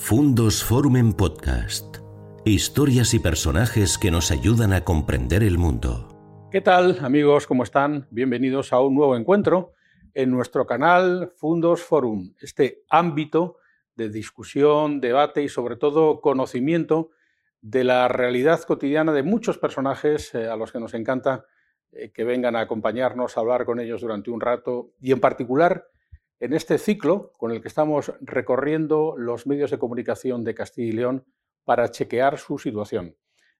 Fundos Forum en Podcast. Historias y personajes que nos ayudan a comprender el mundo. ¿Qué tal amigos? ¿Cómo están? Bienvenidos a un nuevo encuentro en nuestro canal Fundos Forum, este ámbito de discusión, debate y sobre todo conocimiento de la realidad cotidiana de muchos personajes eh, a los que nos encanta eh, que vengan a acompañarnos, a hablar con ellos durante un rato y en particular en este ciclo con el que estamos recorriendo los medios de comunicación de Castilla y León para chequear su situación.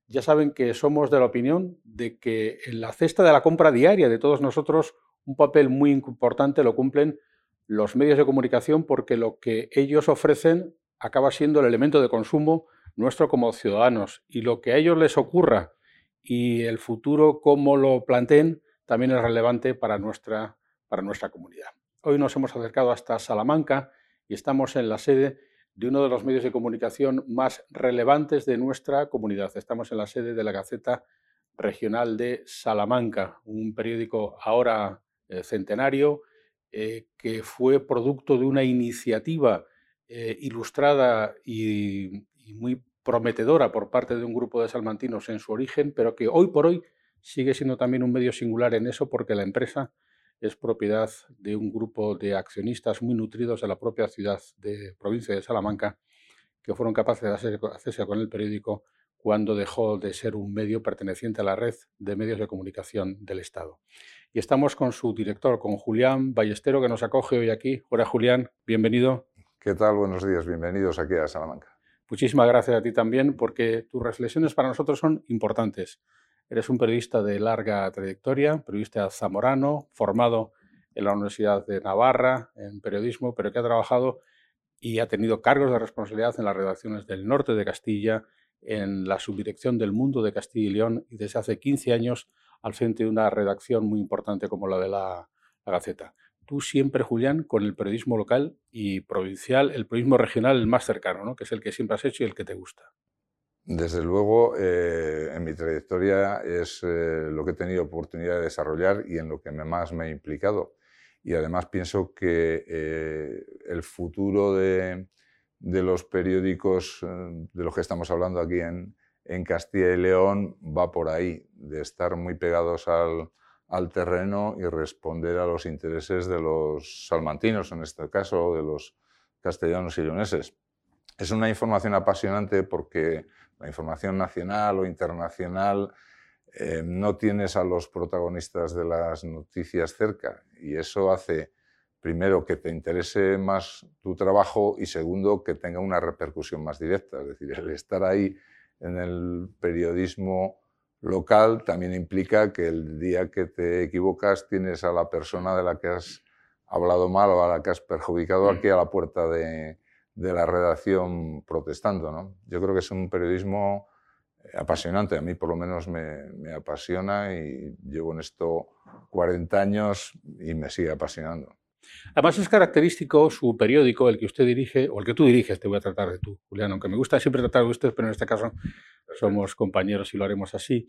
Ya saben que somos de la opinión de que en la cesta de la compra diaria de todos nosotros un papel muy importante lo cumplen los medios de comunicación porque lo que ellos ofrecen acaba siendo el elemento de consumo nuestro como ciudadanos y lo que a ellos les ocurra y el futuro como lo planteen también es relevante para nuestra, para nuestra comunidad. Hoy nos hemos acercado hasta Salamanca y estamos en la sede de uno de los medios de comunicación más relevantes de nuestra comunidad. Estamos en la sede de la Gaceta Regional de Salamanca, un periódico ahora eh, centenario eh, que fue producto de una iniciativa eh, ilustrada y, y muy prometedora por parte de un grupo de salmantinos en su origen, pero que hoy por hoy sigue siendo también un medio singular en eso porque la empresa es propiedad de un grupo de accionistas muy nutridos de la propia ciudad de provincia de Salamanca, que fueron capaces de hacerse con el periódico cuando dejó de ser un medio perteneciente a la red de medios de comunicación del Estado. Y estamos con su director, con Julián Ballestero, que nos acoge hoy aquí. Hola Julián, bienvenido. ¿Qué tal? Buenos días, bienvenidos aquí a Salamanca. Muchísimas gracias a ti también, porque tus reflexiones para nosotros son importantes. Eres un periodista de larga trayectoria, periodista zamorano, formado en la Universidad de Navarra en periodismo, pero que ha trabajado y ha tenido cargos de responsabilidad en las redacciones del norte de Castilla, en la subdirección del Mundo de Castilla y León y desde hace 15 años al frente de una redacción muy importante como la de la, Gaceta. Tú siempre, Julián, con el periodismo local y provincial, el periodismo regional el más cercano, ¿no? que es el que siempre has hecho y el que te gusta. Desde luego, eh, en mi trayectoria es eh, lo que he tenido oportunidad de desarrollar y en lo que más me he implicado. Y además pienso que eh, el futuro de, los periódicos de los que estamos hablando aquí en, Castilla y León va por ahí, de estar muy pegados al, al, terreno y responder a los intereses de los salmantinos, en este caso, de los castellanos y leoneses. Es una información apasionante porque la información nacional o internacional, eh, no tienes a los protagonistas de las noticias cerca y eso hace, primero, que te interese más tu trabajo y segundo, que tenga una repercusión más directa. Es decir, el estar ahí en el periodismo local también implica que el día que te equivocas tienes a la persona de la que has hablado mal o a la que has perjudicado mm. aquí a la puerta de, de la redacción protestando. ¿no? Yo creo que es un periodismo eh, apasionante, a mí por lo menos me, apasiona y llevo en esto 40 años y me sigue apasionando. Además es característico su periódico, el que usted dirige, o el que tú diriges, te voy a tratar de tú, Julián, aunque me gusta siempre tratar de usted, pero en este caso somos compañeros y lo haremos así,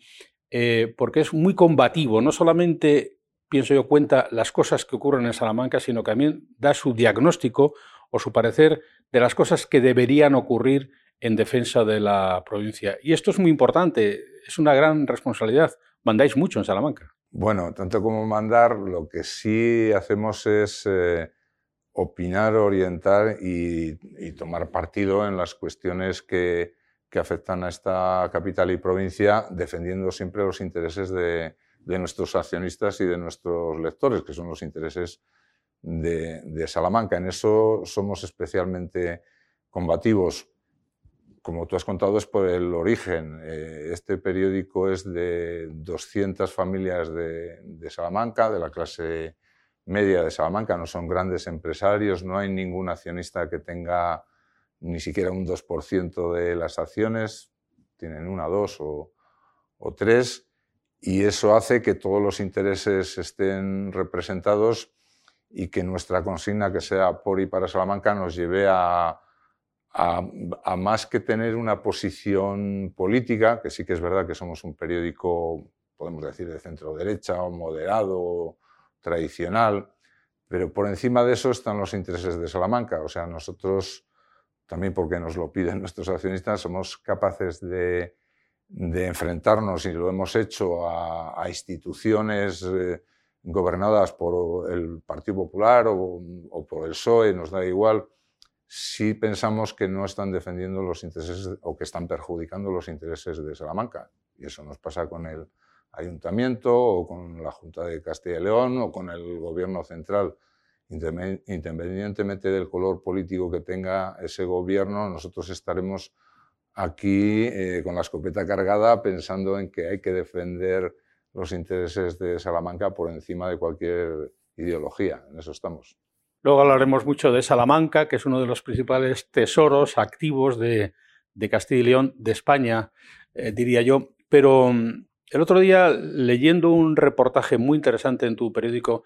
eh, porque es muy combativo, no solamente, pienso yo, cuenta las cosas que ocurren en Salamanca, sino que también da su diagnóstico o su parecer de las cosas que deberían ocurrir en defensa de la provincia. Y esto es muy importante, es una gran responsabilidad. Mandáis mucho en Salamanca. Bueno, tanto como mandar, lo que sí hacemos es eh, opinar, orientar y, tomar partido en las cuestiones que, afectan a esta capital y provincia, defendiendo siempre los intereses de, de nuestros accionistas y de nuestros lectores, que son los intereses de, Salamanca. En eso somos especialmente combativos. Como tú has contado, es por el origen. Eh, este periódico es de 200 familias de, Salamanca, de la clase media de Salamanca. No son grandes empresarios, no hay ningún accionista que tenga ni siquiera un 2% de las acciones. Tienen una, dos o, o tres. Y eso hace que todos los intereses estén representados y que nuestra consigna, que sea por y para Salamanca, nos lleve a, a, más que tener una posición política, que sí que es verdad que somos un periódico, podemos decir, de centro derecha o moderado, tradicional, pero por encima de eso están los intereses de Salamanca. O sea, nosotros también porque nos lo piden nuestros accionistas, somos capaces de, enfrentarnos, y lo hemos hecho, a, instituciones eh, gobernadas por el Partido Popular o, o, por el PSOE, nos da igual, si pensamos que no están defendiendo los intereses o que están perjudicando los intereses de Salamanca. Y eso nos pasa con el ayuntamiento o con la Junta de Castilla y León o con el gobierno central. Independientemente del color político que tenga ese gobierno, nosotros estaremos aquí eh, con la escopeta cargada pensando en que hay que defender los intereses de Salamanca por encima de cualquier ideología. En eso estamos. Luego hablaremos mucho de Salamanca, que es uno de los principales tesoros activos de, Castilla y León, de España, eh, diría yo. Pero mm, el otro día, leyendo un reportaje muy interesante en tu periódico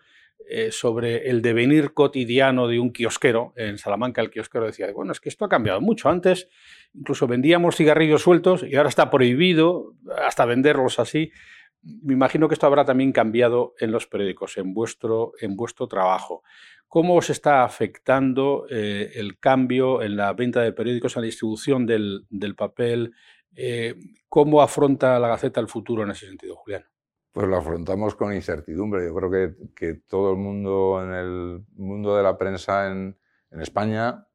eh, sobre el devenir cotidiano de un kiosquero, en Salamanca el kiosquero decía, bueno, es que esto ha cambiado mucho. Antes incluso vendíamos cigarrillos sueltos y ahora está prohibido hasta venderlos así. Me imagino que esto habrá también cambiado en los periódicos, en vuestro, en vuestro trabajo. ¿Cómo os está afectando eh, el cambio en la venta de periódicos, en la distribución del, papel? Eh, ¿Cómo afronta la Gaceta el futuro en ese sentido, Julián? Pues lo afrontamos con incertidumbre. Yo creo que, todo el mundo en el mundo de la prensa en, España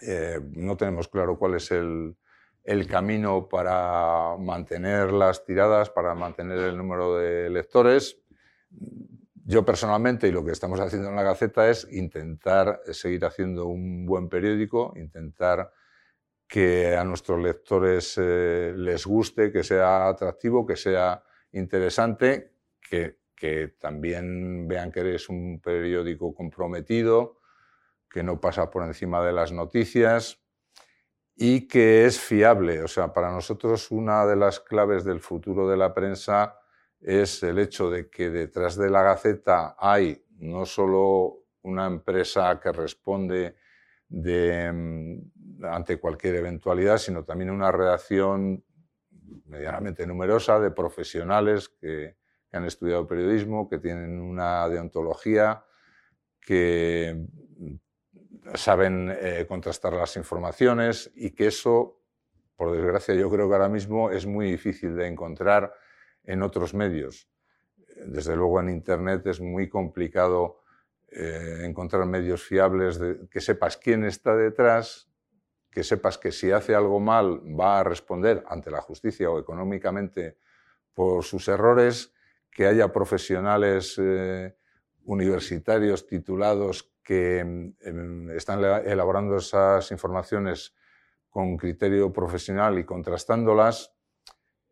eh, no tenemos claro cuál es el, el, camino para mantener las tiradas, para mantener el número de lectores. Yo personalmente, y lo que estamos haciendo en la Gaceta es intentar seguir haciendo un buen periódico, intentar que a nuestros lectores eh, les guste, que sea atractivo, que sea interesante, que, también vean que eres un periódico comprometido, que no pasa por encima de las noticias y que es fiable. O sea, para nosotros una de las claves del futuro de la prensa es el hecho de que detrás de la Gaceta hay no solo una empresa que responde mm, ante cualquier eventualidad, sino también una redacción medianamente numerosa de profesionales que, han estudiado periodismo, que tienen una deontología, que saben eh, contrastar las informaciones y que eso, por desgracia, yo creo que ahora mismo es muy difícil de encontrar en otros medios. Desde luego en Internet es muy complicado eh, encontrar medios fiables, de, que sepas quién está detrás, que sepas que si hace algo mal va a responder ante la justicia o económicamente por sus errores, que haya profesionales eh, universitarios titulados que em, están elaborando esas informaciones con criterio profesional y contrastándolas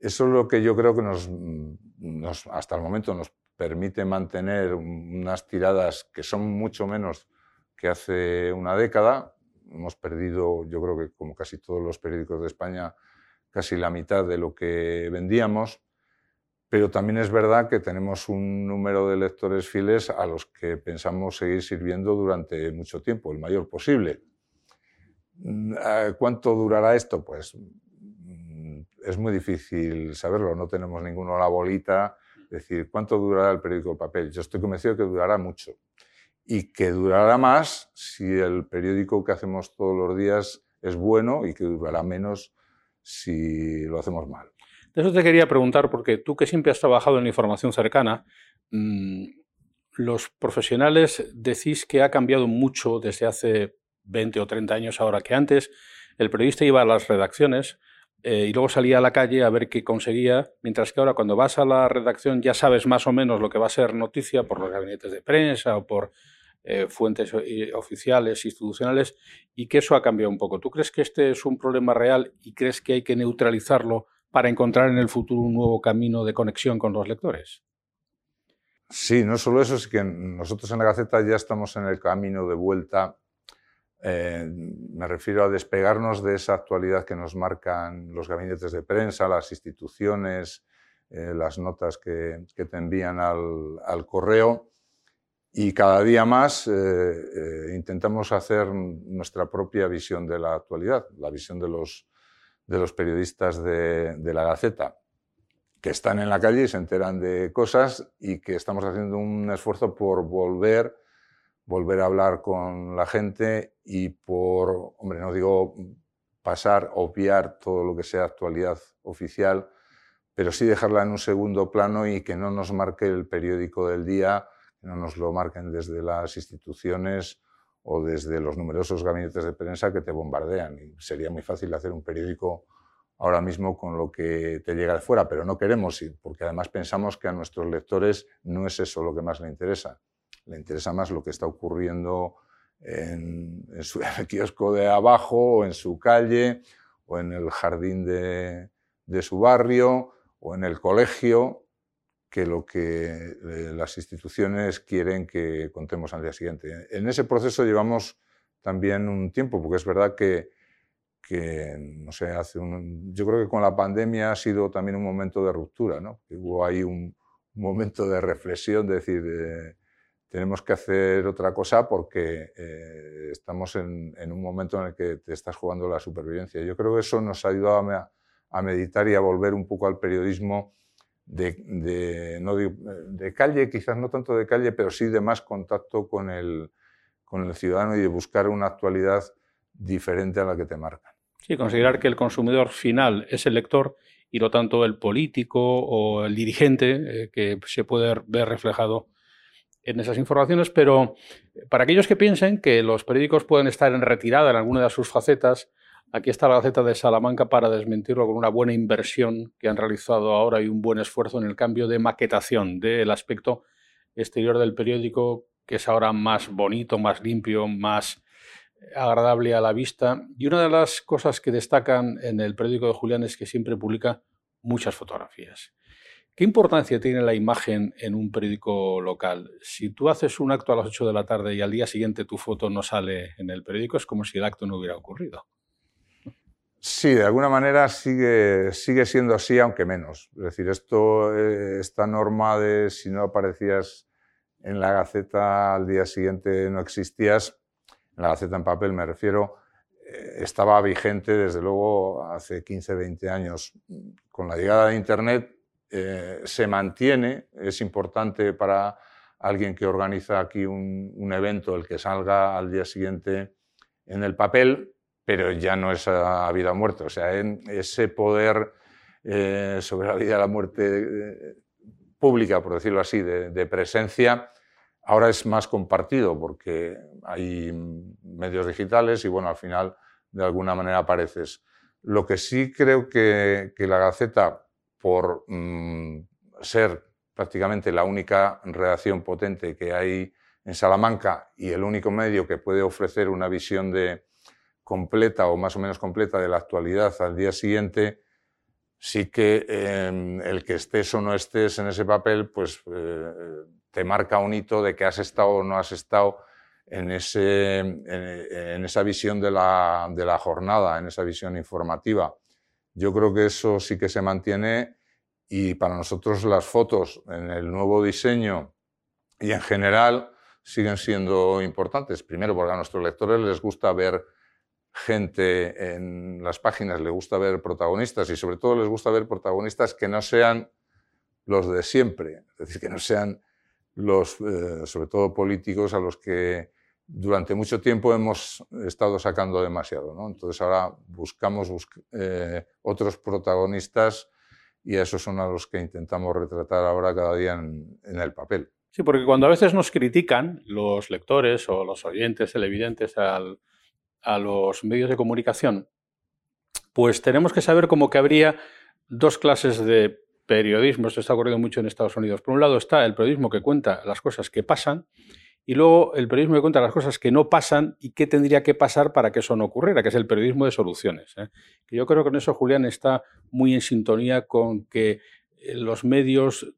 eso es lo que yo creo que nos, hasta el momento nos permite mantener unas tiradas que son mucho menos que hace una década. Hemos perdido, yo creo que como casi todos los periódicos de España, casi la mitad de lo que vendíamos, pero también es verdad que tenemos un número de lectores fieles a los que pensamos seguir sirviendo durante mucho tiempo, el mayor posible. ¿Cuánto durará esto? Pues es muy difícil saberlo, no tenemos ninguno la bolita, decir, ¿cuánto durará el periódico El Papel? Yo estoy convencido que durará mucho y que durará más si el periódico que hacemos todos los días es bueno y que durará menos si lo hacemos mal. Eso te quería preguntar, porque tú que siempre has trabajado en la información cercana, mm, los profesionales decís que ha cambiado mucho desde hace 20 o 30 años ahora que antes. El periodista iba a las redacciones, eh, y luego salía a la calle a ver qué conseguía, mientras que ahora cuando vas a la redacción ya sabes más o menos lo que va a ser noticia por los gabinetes de prensa o por eh, fuentes eh, oficiales, institucionales, y que eso ha cambiado un poco. ¿Tú crees que este es un problema real y crees que hay que neutralizarlo para encontrar en el futuro un nuevo camino de conexión con los lectores? Sí, no solo eso, es que nosotros en la Gaceta ya estamos en el camino de vuelta eh, me refiero a despegarnos de esa actualidad que nos marcan los gabinetes de prensa, las instituciones, eh, las notas que, te envían al, correo y cada día más eh, intentamos hacer nuestra propia visión de la actualidad, la visión de los, de los periodistas de, la Gaceta que están en la calle y se enteran de cosas y que estamos haciendo un esfuerzo por volver volver a hablar con la gente y por, hombre, no digo pasar, obviar todo lo que sea actualidad oficial, pero sí dejarla en un segundo plano y que no nos marque el periódico del día, no nos lo marquen desde las instituciones o desde los numerosos gabinetes de prensa que te bombardean. Sería muy fácil hacer un periódico ahora mismo con lo que te llega de fuera, pero no queremos ir, porque además pensamos que a nuestros lectores no es eso lo que más le interesa. Le interesa más lo que está ocurriendo en, su, kiosco de abajo, o en su calle, o en el jardín de su barrio, o en el colegio, que lo que eh, las instituciones quieren que contemos al día siguiente. En ese proceso llevamos también un tiempo, porque es verdad que, que no sé, hace un, yo creo que con la pandemia ha sido también un momento de ruptura, ¿no? Hubo ahí un, momento de reflexión, de decir, eh, tenemos que hacer otra cosa porque eh, estamos en, en, un momento en el que te estás jugando la supervivencia. Yo creo que eso nos ha ayudado a, a meditar y a volver un poco al periodismo de, calle, quizás no tanto de calle, pero sí de más contacto con el, con el ciudadano y de buscar una actualidad diferente a la que te marcan. Sí, considerar que el consumidor final es el lector y no tanto el político o el dirigente eh, que se puede ver reflejado en esas informaciones, pero para aquellos que piensen que los periódicos pueden estar en retirada en alguna de sus facetas, Aquí está la Gaceta de Salamanca para desmentirlo con una buena inversión que han realizado ahora y un buen esfuerzo en el cambio de maquetación del aspecto exterior del periódico, que es ahora más bonito, más limpio, más agradable a la vista. Y una de las cosas que destacan en el periódico de Julián es que siempre publica muchas fotografías. ¿Qué importancia tiene la imagen en un periódico local? Si tú haces un acto a las 8 de la tarde y al día siguiente tu foto no sale en el periódico, es como si el acto no hubiera ocurrido. Sí, de alguna manera sigue, sigue siendo así, aunque menos. Es decir, esto, eh, esta norma de si no aparecías en la Gaceta al día siguiente no existías, en la Gaceta en papel me refiero, eh, estaba vigente desde luego hace 15, 20 años. Con la llegada de Internet eh, se mantiene, es importante para alguien que organiza aquí un, un evento el que salga al día siguiente en el papel, pero ya no es a vida o muerte. O sea, ese poder eh, sobre la vida y la muerte eh, pública, por decirlo así, de, presencia, ahora es más compartido porque hay medios digitales y, bueno, al final de alguna manera apareces. Lo que sí creo que, la Gaceta, por mm, ser prácticamente la única redacción potente que hay en Salamanca y el único medio que puede ofrecer una visión de, completa o más o menos completa de la actualidad al día siguiente, sí que em, el que estés o no estés en ese papel, pues eh, te marca un hito de que has estado o no has estado en, ese, en, esa visión de la, de la, jornada, en esa visión informativa. Yo creo que eso sí que se mantiene y para nosotros las fotos en el nuevo diseño y en general siguen siendo importantes. Primero porque a nuestros lectores les gusta ver gente en las páginas le gusta ver protagonistas y sobre todo les gusta ver protagonistas que no sean los de siempre, es decir, que no sean los, eh, sobre todo políticos, a los que durante mucho tiempo hemos estado sacando demasiado. ¿no? Entonces ahora buscamos eh, otros protagonistas y a esos son a los que intentamos retratar ahora cada día en, en el papel. Sí, porque cuando a veces nos critican los lectores o los oyentes televidentes al, a los medios de comunicación, pues tenemos que saber como que habría dos clases de periodismo. Esto está ocurriendo mucho en Estados Unidos. Por un lado está el periodismo que cuenta las cosas que pasan y luego el periodismo que cuenta las cosas que no pasan y qué tendría que pasar para que eso no ocurriera, que es el periodismo de soluciones. ¿eh? yo creo que en eso Julián está muy en sintonía con que eh, los medios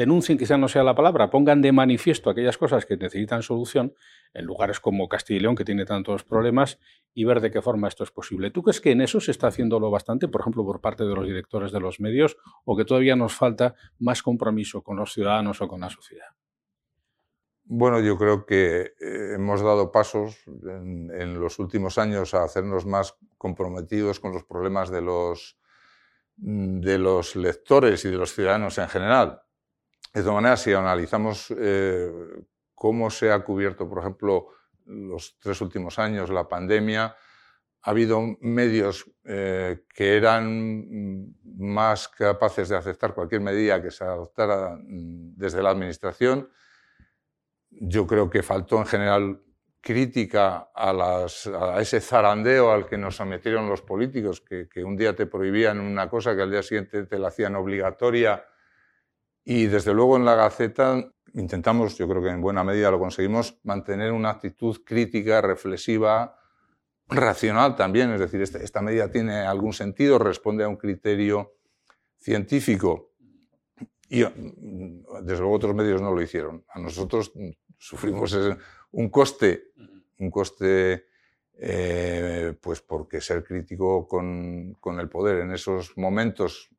denuncien, quizá no sea la palabra, pongan de manifiesto aquellas cosas que necesitan solución en lugares como Castilla y León, que tiene tantos problemas, y ver de qué forma esto es posible. ¿Tú crees que en eso se está haciéndolo bastante, por ejemplo, por parte de los directores de los medios, o que todavía nos falta más compromiso con los ciudadanos o con la sociedad? Bueno, yo creo que eh, hemos dado pasos en, los últimos años a hacernos más comprometidos con los problemas de los, de los lectores y de los ciudadanos en general. De todas maneras, si analizamos eh, cómo se ha cubierto, por ejemplo, los tres últimos años, la pandemia, ha habido medios eh, que eran más capaces de aceptar cualquier medida que se adoptara desde la Administración. Yo creo que faltó en general crítica a, ese zarandeo al que nos sometieron los políticos, que, que, un día te prohibían una cosa que al día siguiente te la hacían obligatoria. Y desde luego en la Gaceta intentamos, yo creo que en buena medida lo conseguimos, mantener una actitud crítica, reflexiva, racional también, es decir, este, esta, medida tiene algún sentido, responde a un criterio científico. Y mm, desde luego otros medios no lo hicieron. A nosotros sufrimos un coste, un coste eh, pues porque ser crítico con, con, el poder en esos momentos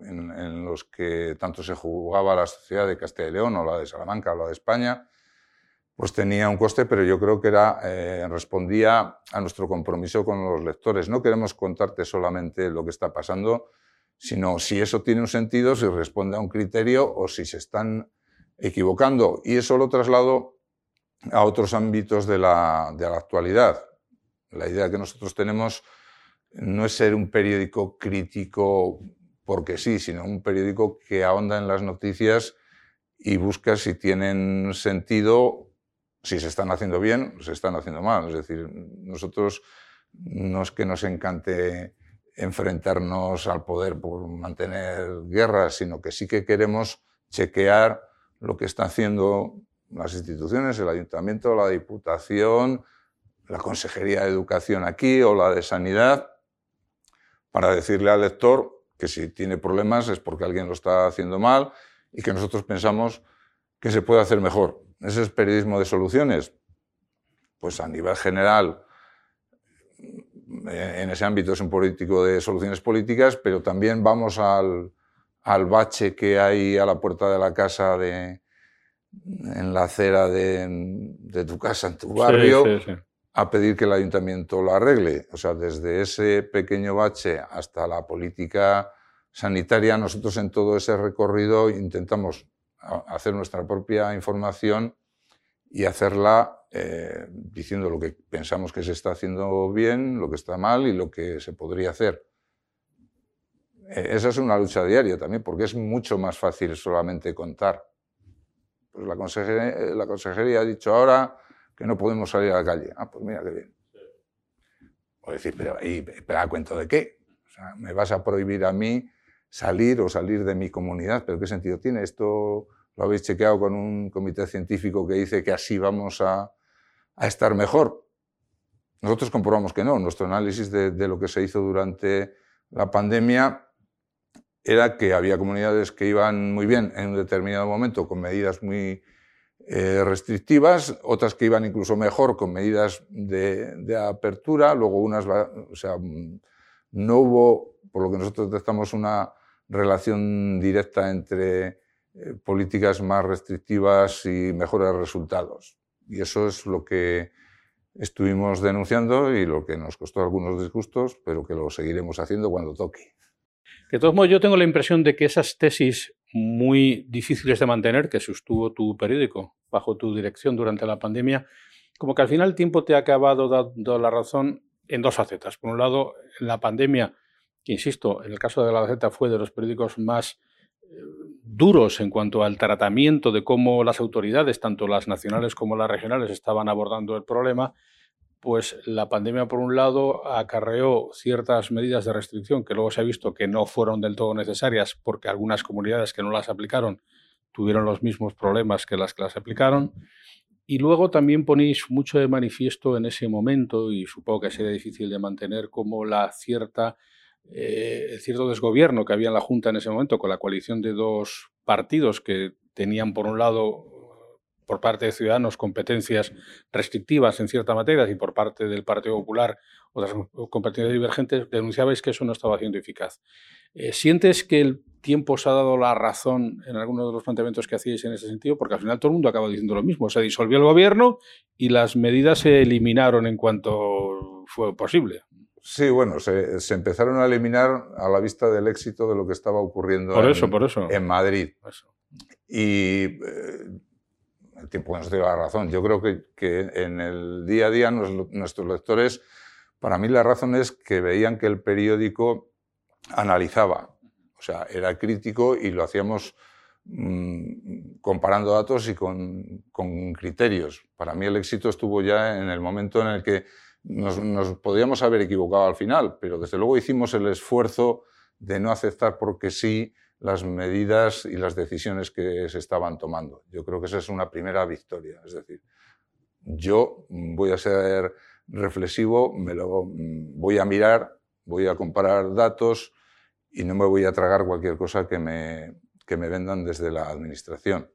en, en, los que tanto se jugaba la sociedad de Castilla y León o la de Salamanca o la de España, pues tenía un coste, pero yo creo que era, eh, respondía a nuestro compromiso con los lectores. No queremos contarte solamente lo que está pasando, sino si eso tiene un sentido, si responde a un criterio o si se están equivocando. Y eso lo traslado a otros ámbitos de la, de la actualidad. La idea que nosotros tenemos no es ser un periódico crítico porque sí, sino un periódico que ahonda en las noticias y busca si tienen sentido si se están haciendo bien, se están haciendo mal. Es decir, nosotros no es que nos encante enfrentarnos al poder por mantener guerras, sino que sí que queremos chequear lo que están haciendo las instituciones, el ayuntamiento, la diputación, la Consejería de Educación aquí o la de Sanidad, para decirle al lector que si tiene problemas es porque alguien lo está haciendo mal y que nosotros pensamos que se puede hacer mejor. ¿Ese es periodismo de soluciones? Pues a nivel general, en ese ámbito es un político de soluciones políticas, pero también vamos al, al bache que hay a la puerta de la casa, de, en la acera de, de tu casa, en tu barrio, a pedir que el ayuntamiento lo arregle. O sea, desde ese pequeño bache hasta la política sanitaria, nosotros en todo ese recorrido intentamos hacer nuestra propia información y hacerla eh, diciendo lo que pensamos que se está haciendo bien, lo que está mal y lo que se podría hacer. Eh, esa es una lucha diaria también, porque es mucho más fácil solamente contar. Pues la consejería, ha dicho ahora que no podemos salir a la calle. Ah, pues mira qué bien. O decir, pero, ¿y, pero ¿a cuento de qué? O sea, ¿me vas a prohibir a mí salir o salir de mi comunidad? ¿Pero qué sentido tiene? Esto lo habéis chequeado con un comité científico que dice que así vamos a, estar mejor. Nosotros comprobamos que no. Nuestro análisis de, lo que se hizo durante la pandemia era que había comunidades que iban muy bien en un determinado momento con medidas muy eh, restrictivas, otras que iban incluso mejor con medidas de, de, apertura, luego unas, o sea, no hubo, por lo que nosotros detectamos, una relación directa entre eh, políticas más restrictivas y mejores resultados. Y eso es lo que estuvimos denunciando y lo que nos costó algunos disgustos, pero que lo seguiremos haciendo cuando toque. De todos modos, yo tengo la impresión de que esas tesis muy difíciles de mantener que sostuvo tu periódico bajo tu dirección durante la pandemia, como que al final el tiempo te ha acabado dando la razón en dos facetas. Por un lado, en la pandemia, insisto, en el caso de la Gaceta fue de los periódicos más duros en cuanto al tratamiento de cómo las autoridades, tanto las nacionales como las regionales, estaban abordando el problema, pues la pandemia, por un lado, acarreó ciertas medidas de restricción que luego se ha visto que no fueron del todo necesarias porque algunas comunidades que no las aplicaron tuvieron los mismos problemas que las que las aplicaron. Y luego también ponéis mucho de manifiesto en ese momento, y supongo que sería difícil de mantener, como la cierta eh, cierto desgobierno que había en la Junta en ese momento con la coalición de dos partidos que tenían, por un lado, por parte de Ciudadanos, competencias restrictivas en ciertas materias y por parte del Partido Popular otras competencias divergentes, denunciabais que eso no estaba siendo eficaz. Eh, ¿Sientes que el tiempo os ha dado la razón en algunos de los planteamientos que hacíais en ese sentido? Porque al final todo el mundo acaba diciendo lo mismo. Se disolvió el gobierno y las medidas se eliminaron en cuanto fue posible. Sí, bueno, se, empezaron a eliminar a la vista del éxito de lo que estaba ocurriendo en, Madrid. Y eh, el tiempo nos dio la razón. Yo creo que, que en el día a día nuestros lectores, para mí la razón es que veían que el periódico analizaba, o sea, era crítico y lo hacíamos mm, comparando datos y con, con, criterios. Para mí el éxito estuvo ya en el momento en el que nos, nos podíamos haber equivocado al final, pero desde luego hicimos el esfuerzo de no aceptar porque sí las medidas y las decisiones que se estaban tomando. Yo creo que esa es una primera victoria. Es decir, yo voy a ser reflexivo, me lo voy a mirar, voy a comparar datos y no me voy a tragar cualquier cosa que me, que me vendan desde la administración.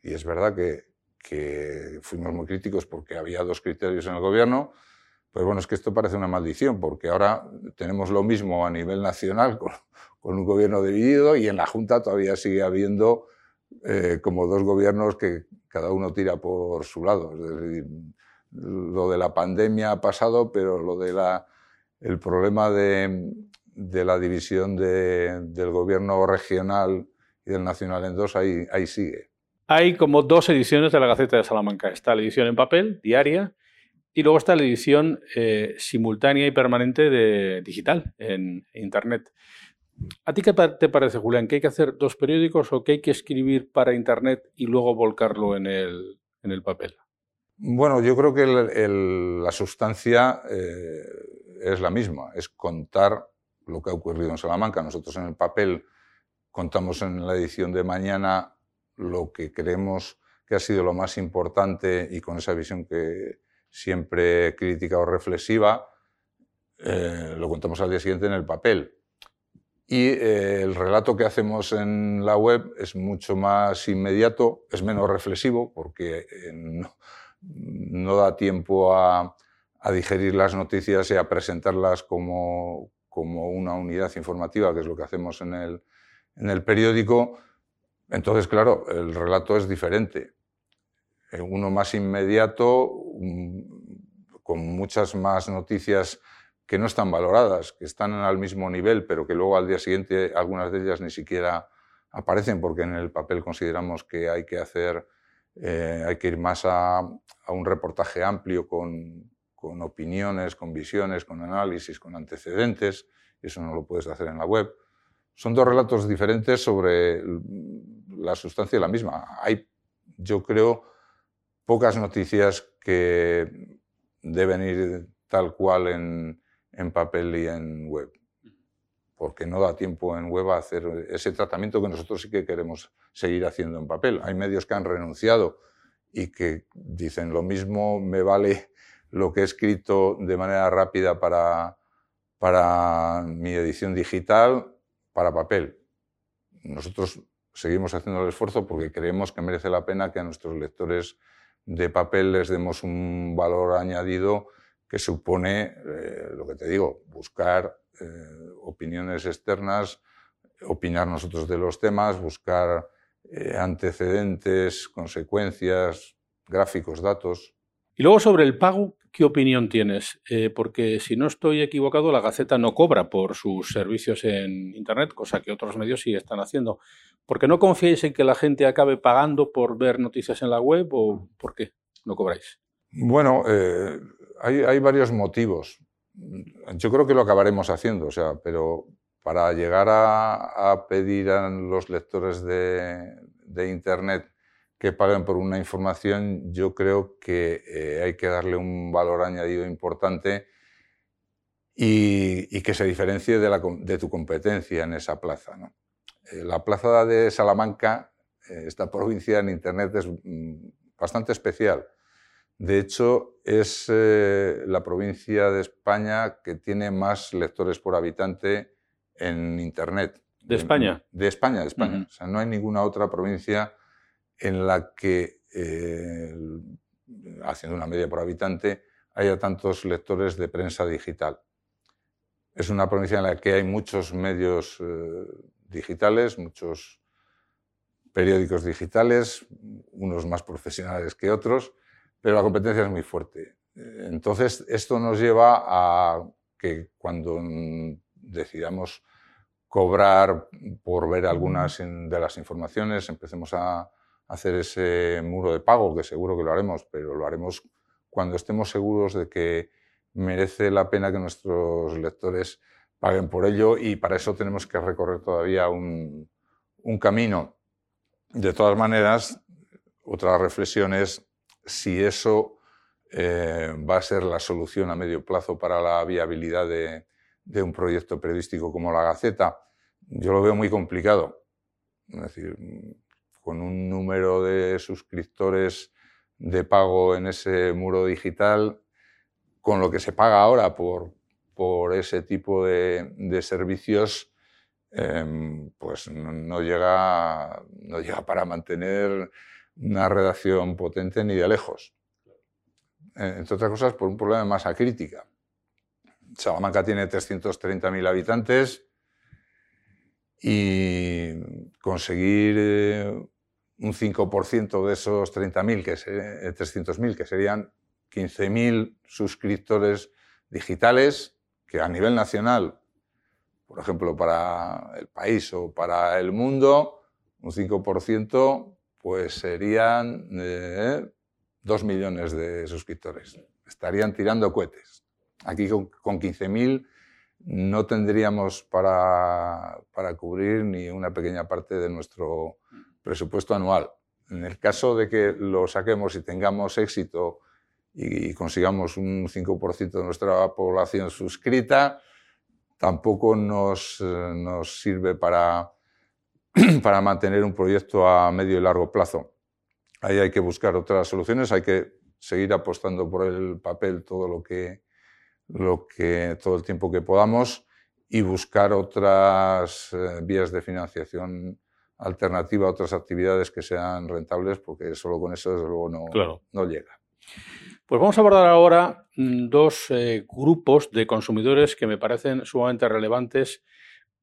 Y es verdad que fuimos muy críticos porque había dos criterios en el gobierno. Pues bueno, es que esto parece una maldición, porque ahora tenemos lo mismo a nivel nacional con, con un gobierno dividido y en la Junta todavía sigue habiendo eh, como dos gobiernos que cada uno tira por su lado. Es decir, lo de la pandemia ha pasado, pero lo de la, el problema de, de la división de, del gobierno regional y del nacional en dos, ahí, ahí sigue. Hay como dos ediciones de la Gaceta de Salamanca. Está la edición en papel, diaria, y luego está la edición eh, simultánea y permanente de digital en Internet. ¿A ti qué te parece, Julián? ¿Que hay que hacer dos periódicos o que hay que escribir para Internet y luego volcarlo en el, en el papel? Bueno, yo creo que la sustancia eh, es la misma, es contar lo que ha ocurrido en Salamanca. Nosotros en el papel contamos en la edición de mañana lo que creemos que ha sido lo más importante y con esa visión que siempre crítica o reflexiva, eh, lo contamos al día siguiente en el papel. Y eh, el relato que hacemos en la web es mucho más inmediato, es menos reflexivo, porque eh, no, da tiempo a, digerir las noticias y a presentarlas como, como, una unidad informativa, que es lo que hacemos en el, en el periódico. Entonces, claro, el relato es diferente. Eh, uno más inmediato, con muchas más noticias que no están valoradas, que están al mismo nivel, pero que luego al día siguiente algunas de ellas ni siquiera aparecen porque en el papel consideramos que hay que hacer, eh, hay que ir más a, un reportaje amplio con, con, opiniones, con visiones, con análisis, con antecedentes, eso no lo puedes hacer en la web. Son dos relatos diferentes sobre la sustancia de la misma. Hay, yo creo, pocas noticias que deben ir tal cual en, en papel y en web, porque no da tiempo en web a hacer ese tratamiento que nosotros sí que queremos seguir haciendo en papel. Hay medios que han renunciado y que dicen lo mismo me vale lo que he escrito de manera rápida para, para mi edición digital, para papel. Nosotros seguimos haciendo el esfuerzo porque creemos que merece la pena que a nuestros lectores de papel les demos un valor añadido que supone, eh, lo que te digo, buscar eh, opiniones externas, opinar nosotros de los temas, buscar eh, antecedentes, consecuencias, gráficos, datos. Y luego sobre el pago, ¿qué opinión tienes? porque si no estoy equivocado, la Gaceta no cobra por sus servicios en Internet, cosa que otros medios sí están haciendo. ¿Por qué no confiáis en que la gente acabe pagando por ver noticias en la web o por qué no cobráis? Bueno, hay, varios motivos. Yo creo que lo acabaremos haciendo, o sea, pero para llegar a, pedir a los lectores de, Internet que paguen por una información, yo creo que eh, hay que darle un valor añadido importante y, que se diferencie de, tu competencia en esa plaza. Eh, la plaza de Salamanca, eh, esta provincia en Internet es mm, bastante especial de hecho, es eh, la provincia de España que tiene más lectores por habitante en Internet. ¿De España? De, España, de España. O sea, no hay ninguna otra provincia en la que, eh, haciendo una media por habitante, haya tantos lectores de prensa digital. Es una provincia en la que hay muchos medios eh, digitales, muchos periódicos digitales, unos más profesionales que otros, pero la competencia es muy fuerte. Entonces, esto nos lleva a que cuando decidamos cobrar por ver algunas de las informaciones, empecemos a, hacer ese muro de pago, que seguro que lo haremos, pero lo haremos cuando estemos seguros de que merece la pena que nuestros lectores paguen por ello y para eso tenemos que recorrer todavía un, camino. De todas maneras, otra reflexión es si eso eh, va a ser la solución a medio plazo para la viabilidad de, de, un proyecto periodístico como la Gaceta. Yo lo veo muy complicado. Es decir, con un número de suscriptores de pago en ese muro digital, con lo que se paga ahora por, por ese tipo de, servicios, em, pues no, llega, no llega para mantener una redacción potente ni de lejos. Eh, entre otras cosas, por un problema de masa crítica. Salamanca tiene 330.000 habitantes y conseguir eh, un 5% de esos 30.000, que 300.000, que serían 15.000 suscriptores digitales, que a nivel nacional, por ejemplo, para el país o para el mundo, un 5%, pues serían 2 eh, millones de suscriptores. Estarían tirando cohetes. Aquí con, con 15.000 no tendríamos para, para, cubrir ni una pequeña parte de nuestro presupuesto anual. En el caso de que lo saquemos y tengamos éxito y consigamos un 5% de nuestra población suscrita, tampoco nos, eh, nos sirve para, para mantener un proyecto a medio y largo plazo. Ahí hay que buscar otras soluciones, hay que seguir apostando por el papel todo lo que, lo que todo el tiempo que podamos y buscar otras eh, vías de financiación alternativa a otras actividades que sean rentables, porque solo con eso, desde luego, no, no llega. Pues vamos a abordar ahora mm, dos eh, grupos de consumidores que me parecen sumamente relevantes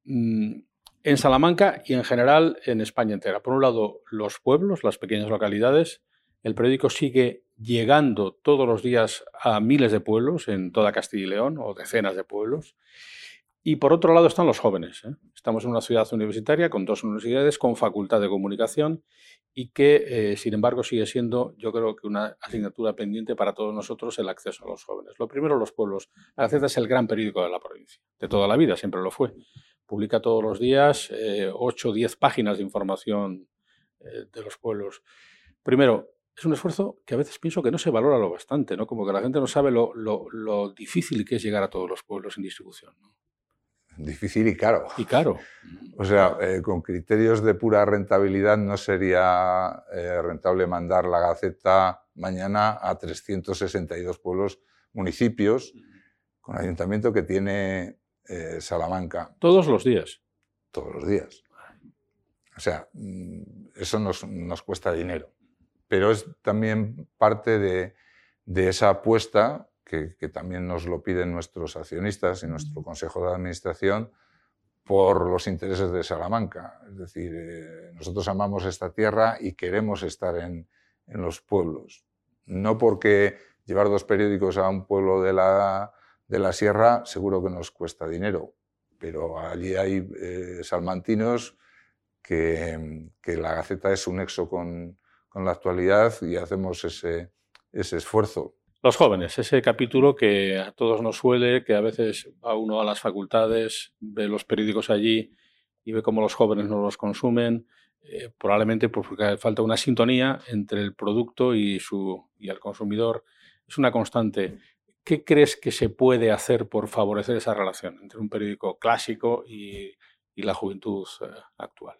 mm, en Salamanca y en general en España entera. Por un lado, los pueblos, las pequeñas localidades. El periódico sigue llegando todos los días a miles de pueblos en toda Castilla y León o decenas de pueblos. Y por otro lado están los jóvenes. ¿eh? Estamos en una ciudad universitaria con dos universidades, con facultad de comunicación y que, eh, sin embargo, sigue siendo, yo creo que una asignatura pendiente para todos nosotros el acceso a los jóvenes. Lo primero, los pueblos. La Gaceta es el gran periódico de la provincia, de toda la vida, siempre lo fue. Publica todos los días eh, 8 o 10 páginas de información eh, de los pueblos. Primero, es un esfuerzo que a veces pienso que no se valora lo bastante, ¿no? Como que la gente no sabe lo, lo difícil que es llegar a todos los pueblos en distribución. Difícil y caro. Y caro. O sea, eh, con criterios de pura rentabilidad no sería eh, rentable mandar la Gaceta mañana a 362 pueblos, municipios, con ayuntamiento que tiene eh, Salamanca. Todos los días. Todos los días. O sea, mm, eso nos, nos cuesta dinero. Pero es también parte de, de esa apuesta que, también nos lo piden nuestros accionistas y nuestro Consejo de Administración por los intereses de Salamanca. Es decir, eh, nosotros amamos esta tierra y queremos estar en, en, los pueblos. No porque llevar dos periódicos a un pueblo de la, de la sierra seguro que nos cuesta dinero, pero allí hay eh, salmantinos que, que, la Gaceta es un nexo con, con la actualidad y hacemos ese, ese esfuerzo. Los jóvenes, ese capítulo que a todos nos suele, que a veces va uno a las facultades, ve los periódicos allí y ve cómo los jóvenes no los consumen, eh, probablemente porque falta una sintonía entre el producto y, su, y el consumidor. Es una constante. ¿Qué crees que se puede hacer por favorecer esa relación entre un periódico clásico y, y la juventud eh, actual?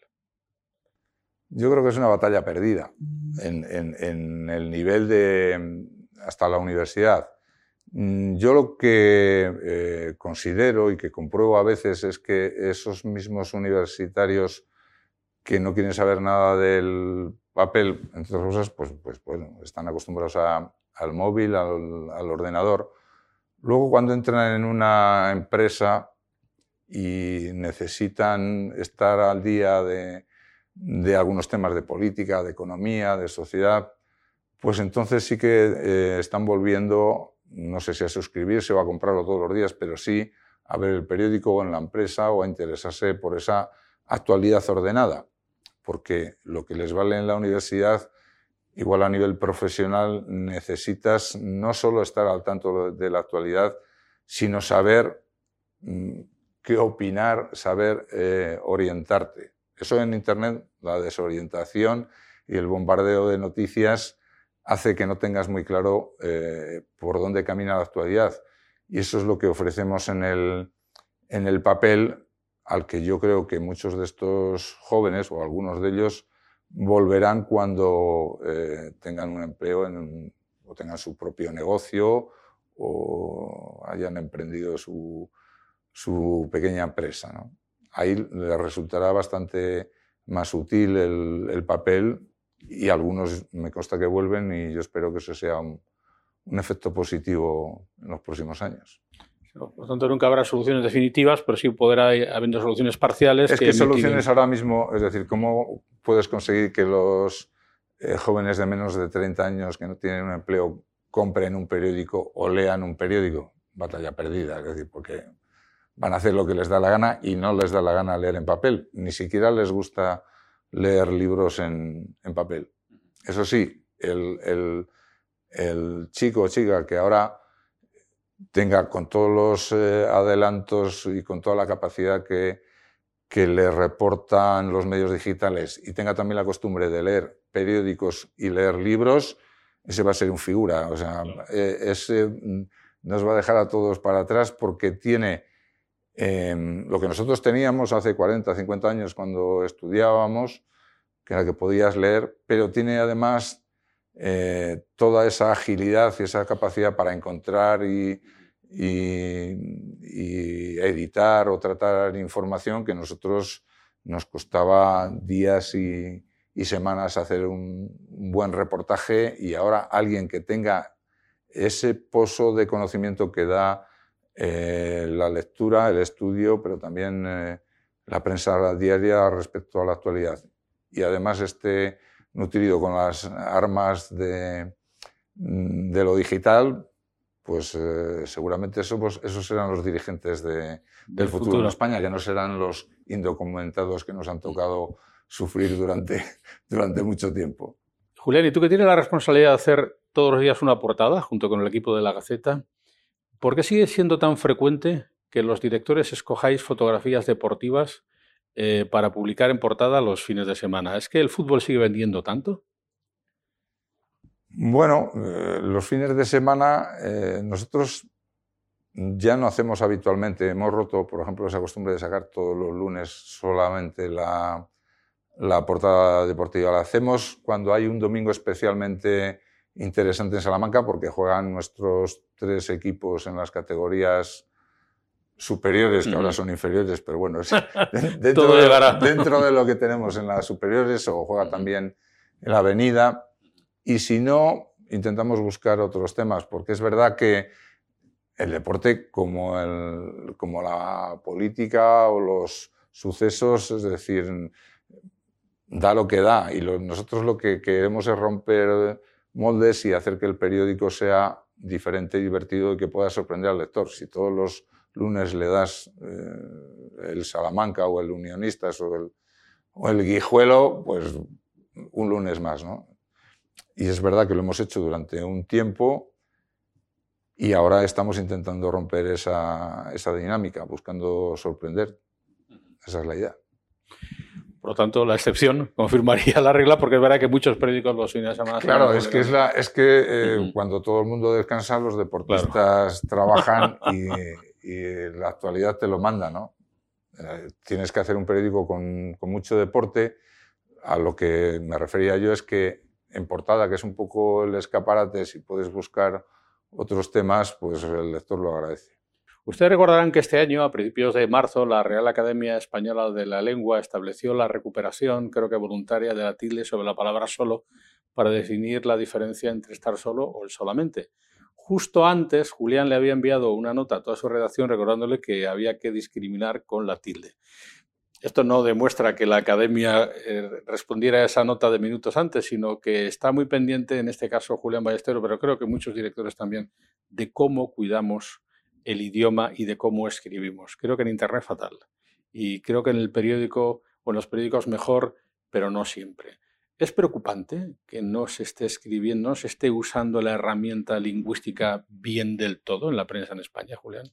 Yo creo que es una batalla perdida en, en el nivel de, hasta la universidad. Mm, yo lo que eh, considero y que compruebo a veces es que esos mismos universitarios que no quieren saber nada del papel, entre otras cosas, pues, pues bueno, están acostumbrados al móvil, al, ordenador. Luego cuando entran en una empresa y necesitan estar al día de, de algunos temas de política, de economía, de sociedad, pues entonces sí que eh, están volviendo, no sé si a suscribirse o a comprarlo todos los días, pero sí a ver el periódico o en la empresa o a interesarse por esa actualidad ordenada. porque lo que les vale en la universidad, igual a nivel profesional, necesitas no solo estar al tanto de la actualidad, sino saber mm, qué opinar, saber eh, orientarte. Eso en Internet, la desorientación y el bombardeo de noticias hace que no tengas muy claro eh, por dónde camina la actualidad. Y eso es lo que ofrecemos en el, en el papel al que yo creo que muchos de estos jóvenes o algunos de ellos volverán cuando eh, tengan un empleo o tengan su propio negocio o hayan emprendido su, su pequeña empresa. Ahí les resultará bastante más útil el, el, papel y algunos me consta que vuelven y yo espero que eso sea un, un efecto positivo en los próximos años. Por lo tanto, nunca habrá soluciones definitivas, pero sí podrá haber soluciones parciales. Es que, soluciones ahora mismo, es decir, ¿cómo puedes conseguir que los eh, jóvenes de menos de 30 años que no tienen un empleo compren un periódico o lean un periódico? Batalla perdida, es decir, porque van a hacer lo que les da la gana y no les da la gana leer en papel. Ni siquiera les gusta leer libros en, en papel. Eso sí, el, el, el chico o chica que ahora tenga con todos los eh, adelantos y con toda la capacidad que, que le reportan los medios digitales y tenga también la costumbre de leer periódicos y leer libros, ese va a ser un figura. O sea, eh, ese mm, nos va a dejar a todos para atrás porque tiene em, lo que nosotros teníamos hace 40, 50 años cuando estudiábamos, que era que podías leer, pero tiene además eh, toda esa agilidad y esa capacidad para encontrar y, editar o tratar información que nosotros nos costaba días y, semanas hacer un, buen reportaje y ahora alguien que tenga ese pozo de conocimiento que da eh, la lectura, el estudio, pero también eh, la prensa diaria respecto a la actualidad. Y además este nutrido con las armas de, mm, de lo digital, pues eh, seguramente eso, pues, esos serán los dirigentes de, del futuro. en España, ya no serán los indocumentados que nos han tocado sufrir durante, durante mucho tiempo. Julián, y tú que tienes la responsabilidad de hacer todos los días una portada junto con el equipo de la Gaceta, ¿por qué sigue siendo tan frecuente que los directores escojáis fotografías deportivas eh, para publicar en portada los fines de semana. ¿Es que el fútbol sigue vendiendo tanto? Bueno, eh, los fines de semana eh, nosotros ya no hacemos habitualmente. Hemos roto, por ejemplo, esa costumbre de sacar todos los lunes solamente la, la portada deportiva. La hacemos cuando hay un domingo especialmente interesante en Salamanca porque juegan nuestros tres equipos en las categorías superiores, que ahora son inferiores, pero bueno, dentro, de, dentro, de, lo que tenemos en las superiores, o juega también en la avenida. Y si no, intentamos buscar otros temas, porque es verdad que el deporte, como, el, como la política o los sucesos, es decir, da lo que da. Y nosotros lo que queremos es romper moldes y hacer que el periódico sea diferente, divertido y que pueda sorprender al lector. Si todos los lunes le das eh, el Salamanca o el Unionistas o el, o el Guijuelo, pues un lunes más, ¿no? Y es verdad que lo hemos hecho durante un tiempo y ahora estamos intentando romper esa, esa dinámica, buscando sorprender. Esa es la idea. Por lo tanto, la excepción confirmaría la regla, porque es verdad que muchos periódicos los fines de semana. Claro, es que, es, la, es que eh, cuando todo el mundo descansa, los deportistas trabajan y, y la actualidad te lo manda, ¿no? Eh, tienes que hacer un periódico con, con, mucho deporte. A lo que me refería yo es que en portada, que es un poco el escaparate, si puedes buscar otros temas, pues el lector lo agradece. Ustedes recordarán que este año, a principios de marzo, la Real Academia Española de la Lengua estableció la recuperación, creo que voluntaria, de la tilde sobre la palabra solo para definir la diferencia entre estar solo o el solamente. Justo antes, Julián le había enviado una nota a toda su redacción recordándole que había que discriminar con la tilde. Esto no demuestra que la academia eh, respondiera a esa nota de minutos antes, sino que está muy pendiente, en este caso Julián Ballesteros, pero creo que muchos directores también, de cómo cuidamos el idioma y de cómo escribimos. Creo que en Internet fatal. Y creo que en el periódico o en los periódicos mejor pero no siempre. ¿Es preocupante que no se esté escribiendo, no se esté usando la herramienta lingüística bien del todo en la prensa en España, Julián?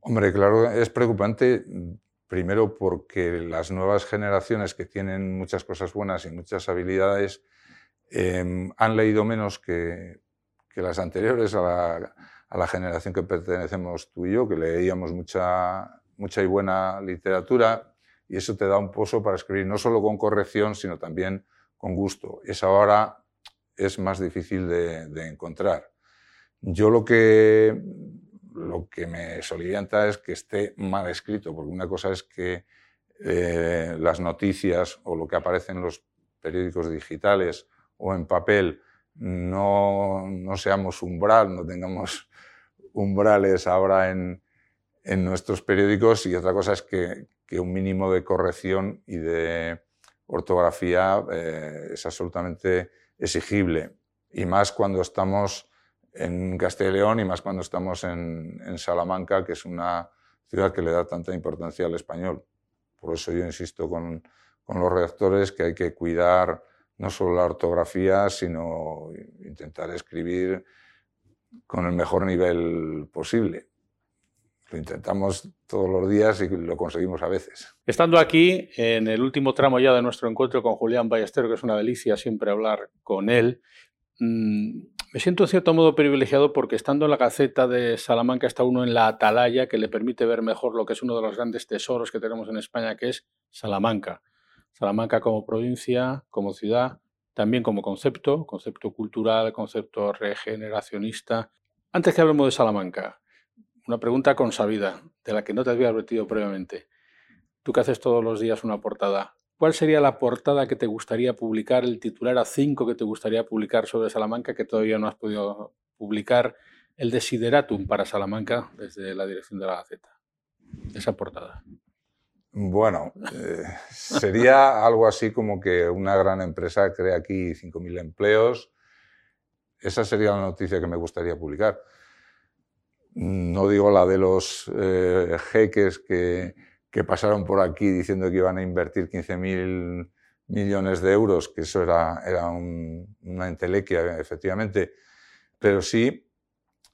Hombre, claro, es preocupante primero porque las nuevas generaciones que tienen muchas cosas buenas y muchas habilidades em, han leído menos que, las anteriores a la, a la, generación que pertenecemos tú y yo, que leíamos mucha, mucha y buena literatura y eso te da un pozo para escribir no solo con corrección, sino también con gusto. Esa ahora es más difícil de, encontrar. Yo lo que, lo que me solivianta es que esté mal escrito, porque una cosa es que eh, las noticias o lo que aparece en los periódicos digitales o en papel no, no seamos umbral, no tengamos umbrales ahora en, en nuestros periódicos y otra cosa es que, que un mínimo de corrección y de ortografía eh, es absolutamente exigible. Y más cuando estamos en Castilla y y más cuando estamos en, en, Salamanca, que es una ciudad que le da tanta importancia al español. Por eso yo insisto con, con los redactores que hay que cuidar no solo la ortografía, sino intentar escribir con el mejor nivel posible. Lo intentamos todos los días y lo conseguimos a veces. Estando aquí, en el último tramo ya de nuestro encuentro con Julián Ballestero, que es una delicia siempre hablar con él, mm, me siento en cierto modo privilegiado porque estando en la Gaceta de Salamanca está uno en la atalaya que le permite ver mejor lo que es uno de los grandes tesoros que tenemos en España, que es Salamanca. Salamanca como provincia, como ciudad, también como concepto, concepto cultural, concepto regeneracionista. Antes que hablemos de Salamanca, una pregunta consabida, de la que no te había advertido previamente. Tú que haces todos los días una portada, ¿cuál sería la portada que te gustaría publicar, el titular a cinco que te gustaría publicar sobre Salamanca que todavía no has podido publicar? El desideratum para Salamanca desde la dirección de la Gaceta. Esa portada. Bueno, eh, sería algo así como que una gran empresa crea aquí 5.000 empleos. Esa sería la noticia que me gustaría publicar no digo la de los eh, jeques que, pasaron por aquí diciendo que iban a invertir 15.000 millones de euros, que eso era, era una entelequia, efectivamente, pero sí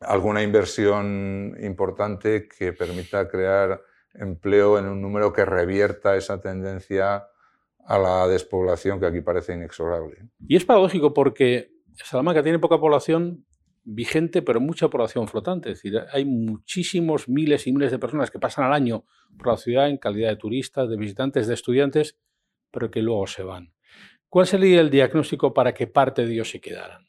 alguna inversión importante que permita crear empleo en un número que revierta esa tendencia a la despoblación que aquí parece inexorable. Y es paradójico porque Salamanca tiene poca población, vigente, pero mucha población flotante. Es decir, hay muchísimos miles y miles de personas que pasan al año por la ciudad en calidad de turistas, de visitantes, de estudiantes, pero que luego se van. ¿Cuál sería el diagnóstico para que parte de ellos se quedaran?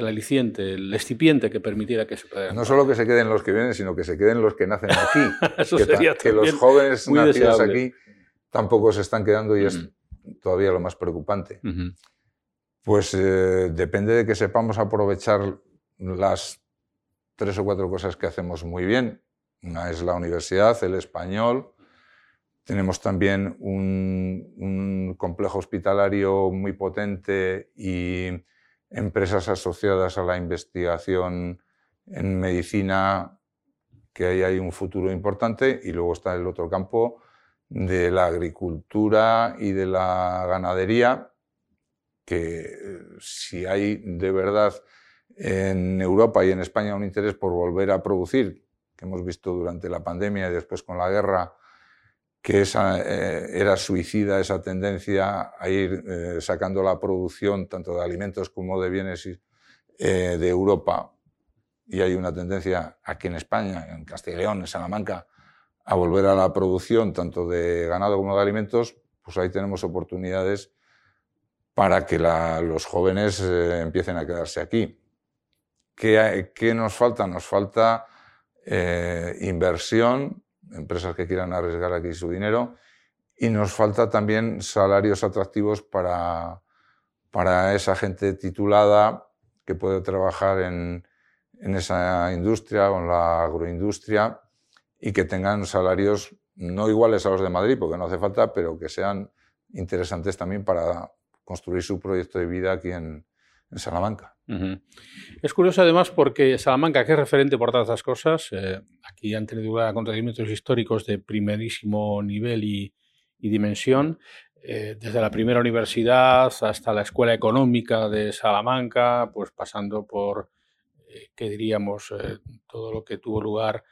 El aliciente, el excipiente que permitiera que se puedan. No solo que se queden los que vienen, sino que se queden los que nacen aquí. Eso que, sería que los jóvenes nacidos aquí tampoco se están quedando y es todavía lo más preocupante. Pues eh, depende de que sepamos aprovechar las tres o cuatro cosas que hacemos muy bien. Una es la universidad, el español. Tenemos también un, complejo hospitalario muy potente y empresas asociadas a la investigación en medicina, que ahí hay un futuro importante. Y luego está el otro campo de la agricultura y de la ganadería, que eh, si hay de verdad en Europa y en España un interés por volver a producir, que hemos visto durante la pandemia y después con la guerra, que esa, eh, era suicida esa tendencia a ir eh, sacando la producción tanto de alimentos como de bienes eh, de Europa. Y hay una tendencia aquí en España, en Castilla y León, en Salamanca, a volver a la producción tanto de ganado como de alimentos, pues ahí tenemos oportunidades para que los jóvenes empiecen a quedarse aquí. ¿Qué, nos falta? Nos falta inversión, empresas que quieran arriesgar aquí su dinero, y nos falta también salarios atractivos para, para esa gente titulada que puede trabajar en, en esa industria o en la agroindustria y que tengan salarios no iguales a los de Madrid, porque no hace falta, pero que sean interesantes también para construir su proyecto de vida aquí en, Salamanca. Es curioso además porque Salamanca, que es referente por todas las cosas, eh, aquí han tenido lugar acontecimientos históricos de primerísimo nivel y, dimensión, eh, desde la primera universidad hasta la Escuela Económica de Salamanca, pues pasando por, eh, ¿qué diríamos?, eh, todo lo que tuvo lugar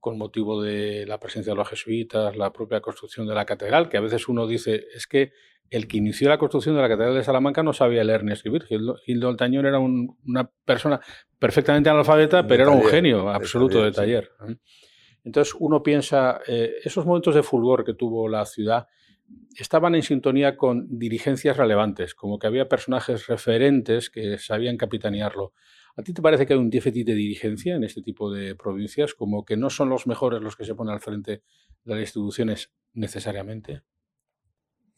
con motivo de la presencia de los jesuitas, la propia construcción de la catedral, que a veces uno dice, es que el que inició la construcción de la Catedral de Salamanca no sabía leer ni escribir. Gildo, Gildo Altañón era una persona perfectamente analfabeta, pero era un genio absoluto de taller. Entonces uno piensa, eh, esos momentos de fulgor que tuvo la ciudad estaban en sintonía con dirigencias relevantes, como que había personajes referentes que sabían capitanearlo. ¿A ti te parece que hay un déficit de dirigencia en este tipo de provincias, como que no son los mejores los que se ponen al frente de las instituciones necesariamente?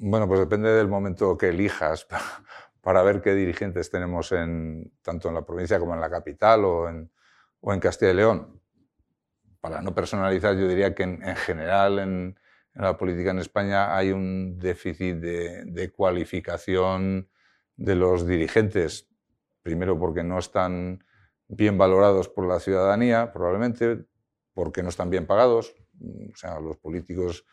Bueno, pues depende del momento que elijas para, ver qué dirigentes tenemos en, tanto en la provincia como en la capital o en, Castilla y León. Para no personalizar, yo diría que en, general en, la política en España hay un déficit de, de cualificación de los dirigentes. Primero porque no están bien valorados por la ciudadanía, probablemente, porque no están bien pagados. O sea, los políticos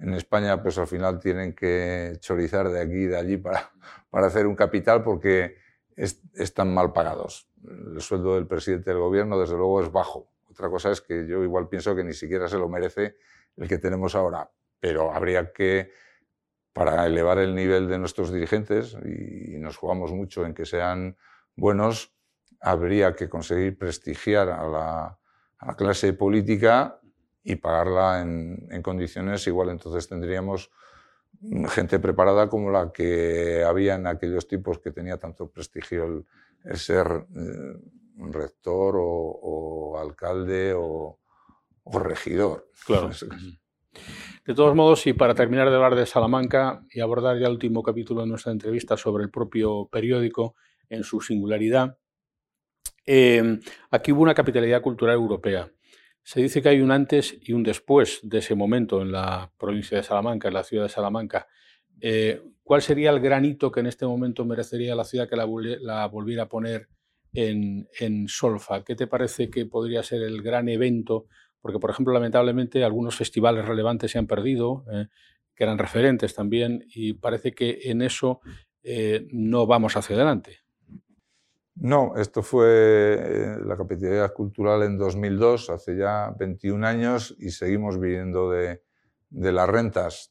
en España pues al final tienen que chorizar de aquí y de allí para, para hacer un capital porque están mal pagados. El sueldo del presidente del gobierno desde luego es bajo. Otra cosa es que yo igual pienso que ni siquiera se lo merece el que tenemos ahora, pero habría que, para elevar el nivel de nuestros dirigentes, y nos jugamos mucho en que sean buenos, habría que conseguir prestigiar a la, a la clase política y pagarla en, condiciones, igual entonces tendríamos gente preparada como la que había en aquellos tipos que tenía tanto prestigio el, ser eh, rector o, alcalde o, regidor. Claro. De todos modos, y para terminar de hablar de Salamanca y abordar ya el último capítulo de nuestra entrevista sobre el propio periódico en su singularidad, eh, aquí hubo una capitalidad cultural europea. Se dice que hay un antes y un después de ese momento en la provincia de Salamanca, en la ciudad de Salamanca. Eh, ¿Cuál sería el granito que en este momento merecería la ciudad que la, volviera a poner en, Solfa? ¿Qué te parece que podría ser el gran evento? Porque, por ejemplo, lamentablemente algunos festivales relevantes se han perdido, eh, que eran referentes también, y parece que en eso eh, no vamos hacia adelante. No, esto fue eh, la capitalidad cultural en 2002, hace ya 21 años, y seguimos viviendo de, las rentas.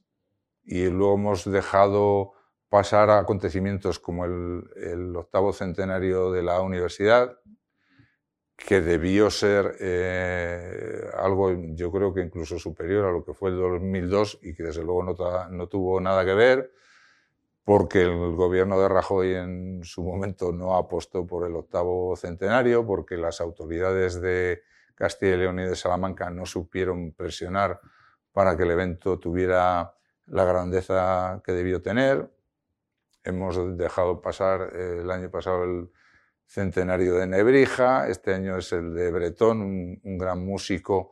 Y luego hemos dejado pasar a acontecimientos como el, octavo centenario de la universidad, que debió ser eh, algo, yo creo que incluso superior a lo que fue el 2002 y que desde luego no tuvo nada que ver porque el gobierno de Rajoy en su momento no apostó por el octavo centenario, porque las autoridades de Castilla y León y de Salamanca no supieron presionar para que el evento tuviera la grandeza que debió tener. Hemos dejado pasar eh, el año pasado el centenario de Nebrija, este año es el de Bretón, un, gran músico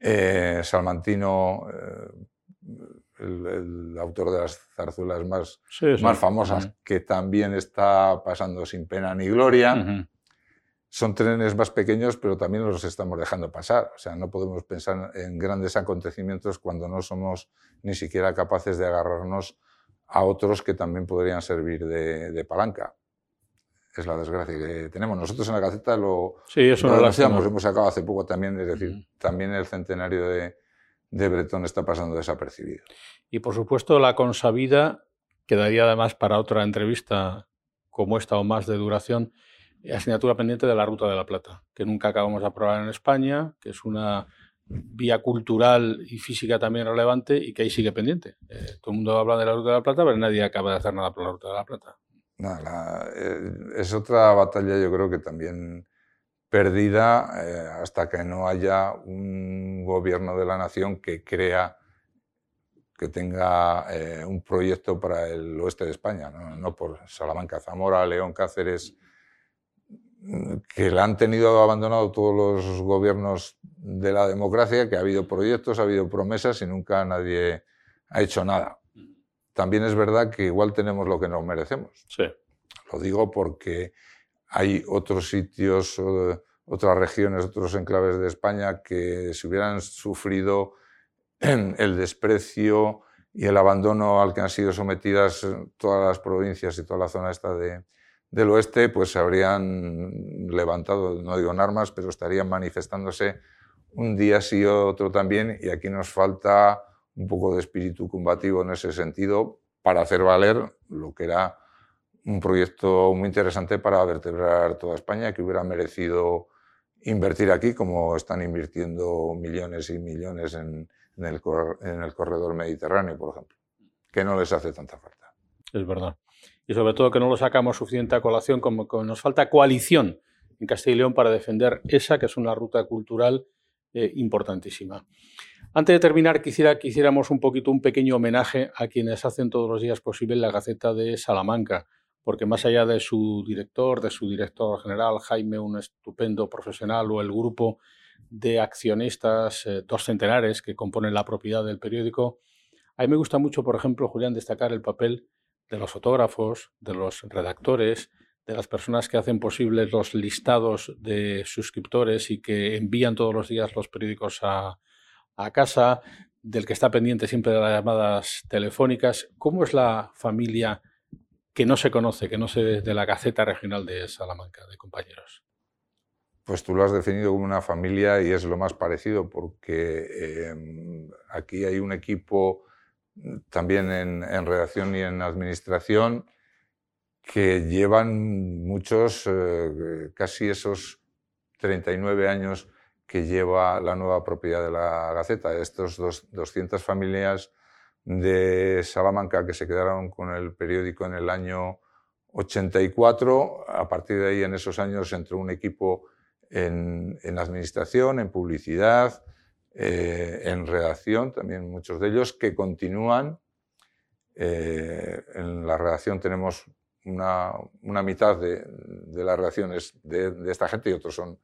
eh, salmantino. Eh, el, autor de las zarzuelas más, más famosas, que también está pasando sin pena ni gloria. Son trenes más pequeños, pero también los estamos dejando pasar. O sea, no podemos pensar en grandes acontecimientos cuando no somos ni siquiera capaces de agarrarnos a otros que también podrían servir de, palanca. Es la desgracia que tenemos. Nosotros en la Gaceta lo, sí, eso lo hemos sacado hace poco también, es decir, también el centenario de, de Bretón está pasando desapercibido. Y por supuesto la consabida quedaría además para otra entrevista como esta o más de duración, asignatura pendiente de la Ruta de la Plata, que nunca acabamos de aprobar en España, que es una vía cultural y física también relevante y que ahí sigue pendiente. Eh, todo el mundo habla de la Ruta de la Plata, pero nadie acaba de hacer nada por la Ruta de la Plata. Eh, es otra batalla, yo creo que también perdida eh, hasta que no haya un gobierno de la nación que crea que tenga eh, un proyecto para el oeste de España, ¿no? por Salamanca, Zamora, León, Cáceres, que la han tenido abandonado todos los gobiernos de la democracia, que ha habido proyectos, ha habido promesas y nunca nadie ha hecho nada. También es verdad que igual tenemos lo que nos merecemos. Sí. Lo digo porque hay otros sitios, otras regiones, otros enclaves de España que si hubieran sufrido el desprecio y el abandono al que han sido sometidas todas las provincias y toda la zona esta de, del oeste, pues se habrían levantado, no digo en armas, pero estarían manifestándose un día sí otro también, y aquí nos falta un poco de espíritu combativo en ese sentido para hacer valer lo que era un proyecto muy interesante para vertebrar toda España, que hubiera merecido invertir aquí, como están invirtiendo millones y millones en, el, en el corredor mediterráneo, por ejemplo, que no les hace tanta falta. Es verdad. Y sobre todo que no lo sacamos suficiente a colación, como que nos falta coalición en Castilla y León para defender esa, que es una ruta cultural eh, importantísima. Antes de terminar, quisiera que hiciéramos un poquito un pequeño homenaje a quienes hacen todos los días posible la Gaceta de Salamanca, porque más allá de su director, de su director general, Jaime, un estupendo profesional, o el grupo de accionistas, eh, dos centenares que componen la propiedad del periódico, a mí me gusta mucho, por ejemplo, Julián, destacar el papel de los fotógrafos, de los redactores, de las personas que hacen posibles los listados de suscriptores y que envían todos los días los periódicos a, casa, del que está pendiente siempre de las llamadas telefónicas. ¿Cómo es la familia que no se conoce, que no se de la Gaceta Regional de Salamanca, de compañeros? Pues tú lo has definido como una familia y es lo más parecido porque em, aquí hay un equipo también en, en redacción y en administración que llevan muchos, eh, casi esos 39 años que lleva la nueva propiedad de la Gaceta. Estos dos, 200 familias de Salamanca que se quedaron con el periódico en el año 84. A partir de ahí, en esos años, entró un equipo en, en administración, en publicidad, eh, en redacción, también muchos de ellos, que continúan. Eh, en la redacción tenemos una, mitad de, las reacciones de, esta gente y otros son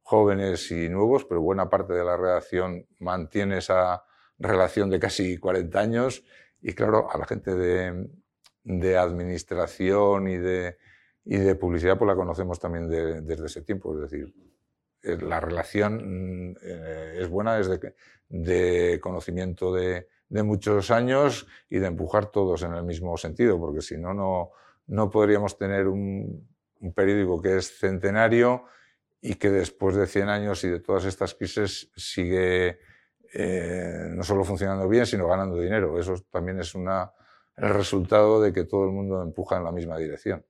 jóvenes y nuevos, pero buena parte de la redacción mantiene esa relación de casi 40 años. Y claro, a la gente de, administración y de, y de publicidad pues la conocemos también desde ese tiempo, es decir, eh, la relación mm, eh, es buena desde de conocimiento de, de muchos años y de empujar todos en el mismo sentido, porque si no, no, no podríamos tener un, periódico que es centenario y que después de 100 años y de todas estas crisis sigue eh, no solo funcionando bien, sino ganando dinero. Eso también es una, el resultado de que todo el mundo empuja en la misma dirección.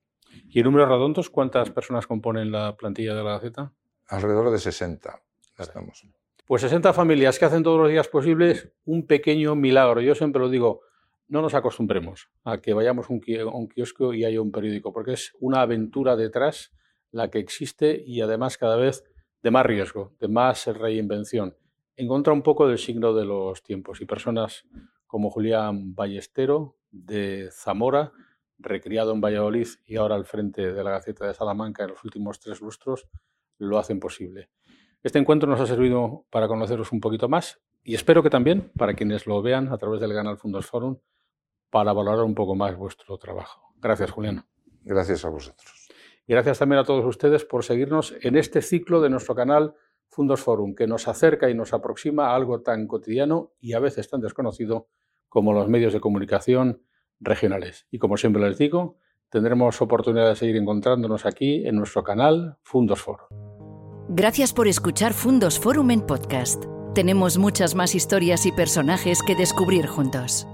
¿Y en números redondos cuántas personas componen la plantilla de la Gaceta? Alrededor de 60. Estamos. Pues 60 familias que hacen todos los días posibles un pequeño milagro. Yo siempre lo digo, no nos acostumbremos a que vayamos a un, kiosco y haya un periódico, porque es una aventura detrás la que existe y además cada vez de más riesgo, de más reinvención. Encuentra un poco del signo de los tiempos y personas como Julián Ballestero de Zamora, recriado en Valladolid y ahora al frente de la Gaceta de Salamanca en los últimos tres lustros, lo hacen posible. Este encuentro nos ha servido para conoceros un poquito más y espero que también para quienes lo vean a través del canal Fundos Forum para valorar un poco más vuestro trabajo. Gracias, Julián. Gracias a vosotros. Y gracias también a todos ustedes por seguirnos en este ciclo de nuestro canal Fundos Forum, que nos acerca y nos aproxima a algo tan cotidiano y a veces tan desconocido como los medios de comunicación regionales. Y como siempre les digo, tendremos oportunidad de seguir encontrándonos aquí en nuestro canal Fundos Forum. Gracias por escuchar Fundos Forum en podcast. Tenemos muchas más historias y personajes que descubrir juntos.